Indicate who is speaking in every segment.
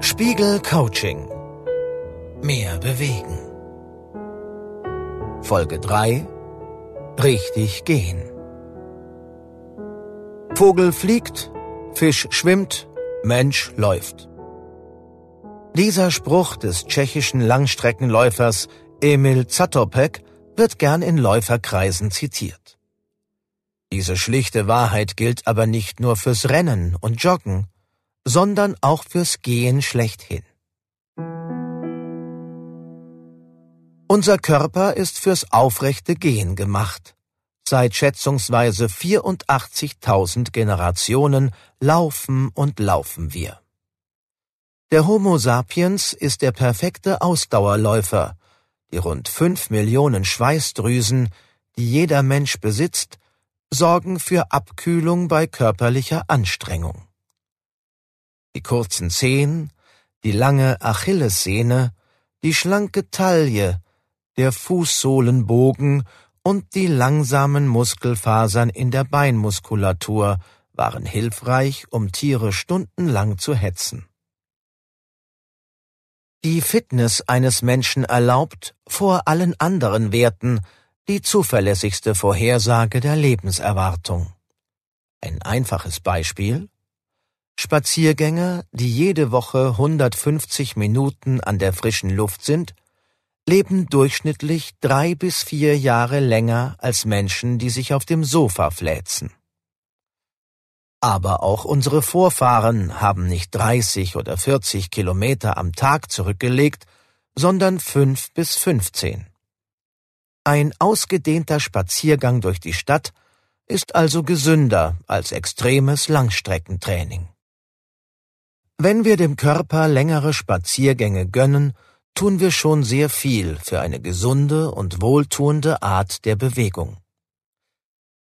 Speaker 1: Spiegel Coaching. Mehr bewegen. Folge 3. Richtig gehen. Vogel fliegt, Fisch schwimmt, Mensch läuft. Dieser Spruch des tschechischen Langstreckenläufers Emil Zatopek wird gern in Läuferkreisen zitiert. Diese schlichte Wahrheit gilt aber nicht nur fürs Rennen und Joggen, sondern auch fürs Gehen schlechthin. Unser Körper ist fürs aufrechte Gehen gemacht. Seit schätzungsweise 84.000 Generationen laufen und laufen wir. Der Homo sapiens ist der perfekte Ausdauerläufer. Die rund fünf Millionen Schweißdrüsen, die jeder Mensch besitzt, sorgen für Abkühlung bei körperlicher Anstrengung. Die kurzen Zehen, die lange Achillessehne, die schlanke Taille, der Fußsohlenbogen und die langsamen Muskelfasern in der Beinmuskulatur waren hilfreich, um Tiere stundenlang zu hetzen. Die Fitness eines Menschen erlaubt, vor allen anderen Werten, die zuverlässigste Vorhersage der Lebenserwartung. Ein einfaches Beispiel Spaziergänger, die jede Woche 150 Minuten an der frischen Luft sind, leben durchschnittlich drei bis vier Jahre länger als Menschen, die sich auf dem Sofa fläzen. Aber auch unsere Vorfahren haben nicht 30 oder 40 Kilometer am Tag zurückgelegt, sondern fünf bis 15. Ein ausgedehnter Spaziergang durch die Stadt ist also gesünder als extremes Langstreckentraining. Wenn wir dem Körper längere Spaziergänge gönnen, tun wir schon sehr viel für eine gesunde und wohltuende Art der Bewegung.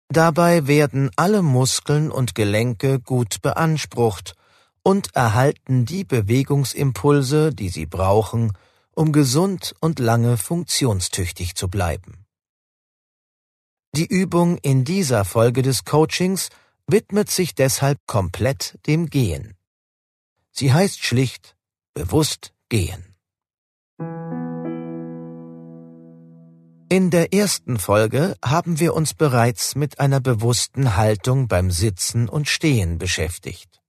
Speaker 1: Dabei werden alle Muskeln und Gelenke gut beansprucht und erhalten die Bewegungsimpulse, die sie brauchen, um gesund und lange funktionstüchtig zu bleiben. Die Übung in dieser Folge des Coachings widmet sich deshalb komplett dem Gehen. Sie heißt schlicht bewusst gehen. In der ersten Folge haben wir uns bereits mit einer bewussten Haltung beim Sitzen und Stehen beschäftigt.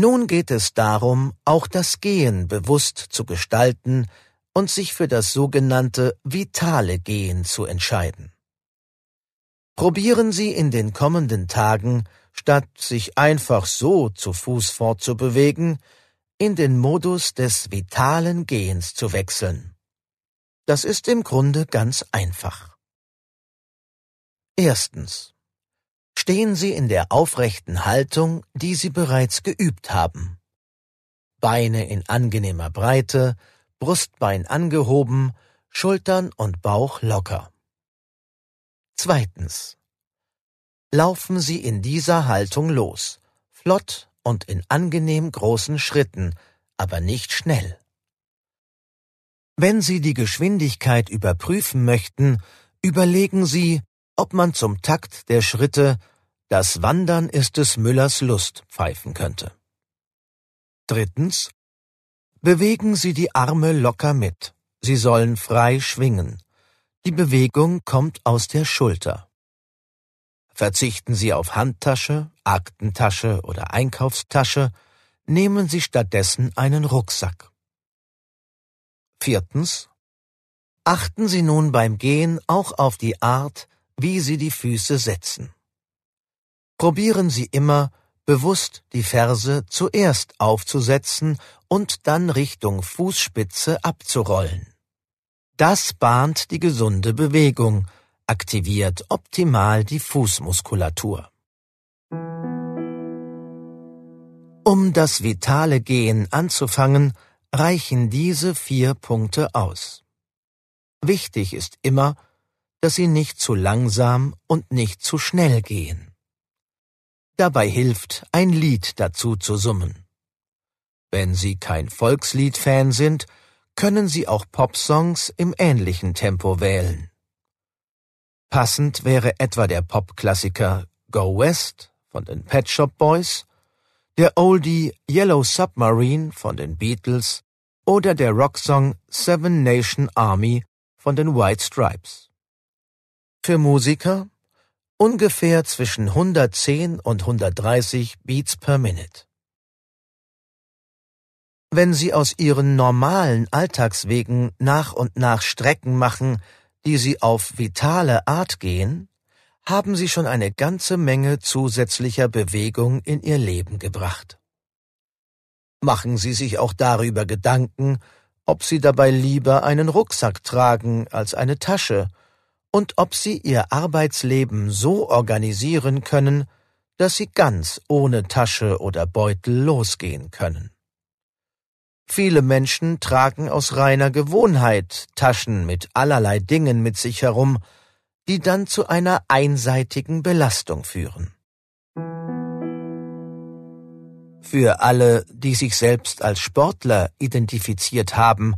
Speaker 1: Nun geht es darum, auch das Gehen bewusst zu gestalten und sich für das sogenannte vitale Gehen zu entscheiden. Probieren Sie in den kommenden Tagen statt sich einfach so zu Fuß fortzubewegen, in den Modus des vitalen Gehens zu wechseln. Das ist im Grunde ganz einfach. Erstens. Stehen Sie in der aufrechten Haltung, die Sie bereits geübt haben. Beine in angenehmer Breite, Brustbein angehoben, Schultern und Bauch locker. Zweitens. Laufen Sie in dieser Haltung los, flott und in angenehm großen Schritten, aber nicht schnell. Wenn Sie die Geschwindigkeit überprüfen möchten, überlegen Sie, ob man zum Takt der Schritte Das Wandern ist des Müllers Lust pfeifen könnte. Drittens. Bewegen Sie die Arme locker mit. Sie sollen frei schwingen. Die Bewegung kommt aus der Schulter. Verzichten Sie auf Handtasche, Aktentasche oder Einkaufstasche, nehmen Sie stattdessen einen Rucksack. Viertens. Achten Sie nun beim Gehen auch auf die Art, wie Sie die Füße setzen. Probieren Sie immer, bewusst die Ferse zuerst aufzusetzen und dann Richtung Fußspitze abzurollen. Das bahnt die gesunde Bewegung, aktiviert optimal die Fußmuskulatur. Um das vitale Gehen anzufangen, reichen diese vier Punkte aus. Wichtig ist immer, dass Sie nicht zu langsam und nicht zu schnell gehen. Dabei hilft, ein Lied dazu zu summen. Wenn Sie kein Volkslied-Fan sind, können Sie auch Popsongs im ähnlichen Tempo wählen. Passend wäre etwa der Popklassiker Go West von den Pet Shop Boys der Oldie Yellow Submarine von den Beatles oder der Rocksong Seven Nation Army von den White Stripes. Für Musiker ungefähr zwischen 110 und 130 Beats per Minute. Wenn Sie aus Ihren normalen Alltagswegen nach und nach Strecken machen, die Sie auf vitale Art gehen, haben Sie schon eine ganze Menge zusätzlicher Bewegung in Ihr Leben gebracht. Machen Sie sich auch darüber Gedanken, ob Sie dabei lieber einen Rucksack tragen als eine Tasche und ob Sie Ihr Arbeitsleben so organisieren können, dass Sie ganz ohne Tasche oder Beutel losgehen können. Viele Menschen tragen aus reiner Gewohnheit Taschen mit allerlei Dingen mit sich herum, die dann zu einer einseitigen Belastung führen. Für alle, die sich selbst als Sportler identifiziert haben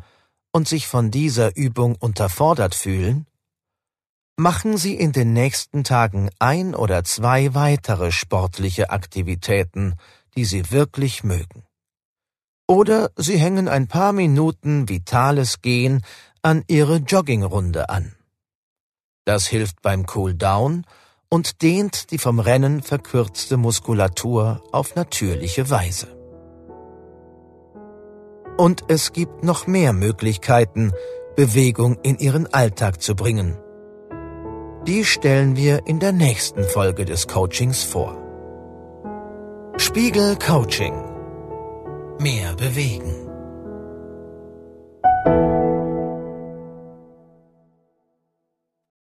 Speaker 1: und sich von dieser Übung unterfordert fühlen, machen Sie in den nächsten Tagen ein oder zwei weitere sportliche Aktivitäten, die Sie wirklich mögen. Oder Sie hängen ein paar Minuten vitales Gehen an Ihre Joggingrunde an. Das hilft beim Cooldown und dehnt die vom Rennen verkürzte Muskulatur auf natürliche Weise. Und es gibt noch mehr Möglichkeiten, Bewegung in Ihren Alltag zu bringen. Die stellen wir in der nächsten Folge des Coachings vor. Spiegel Coaching mehr bewegen.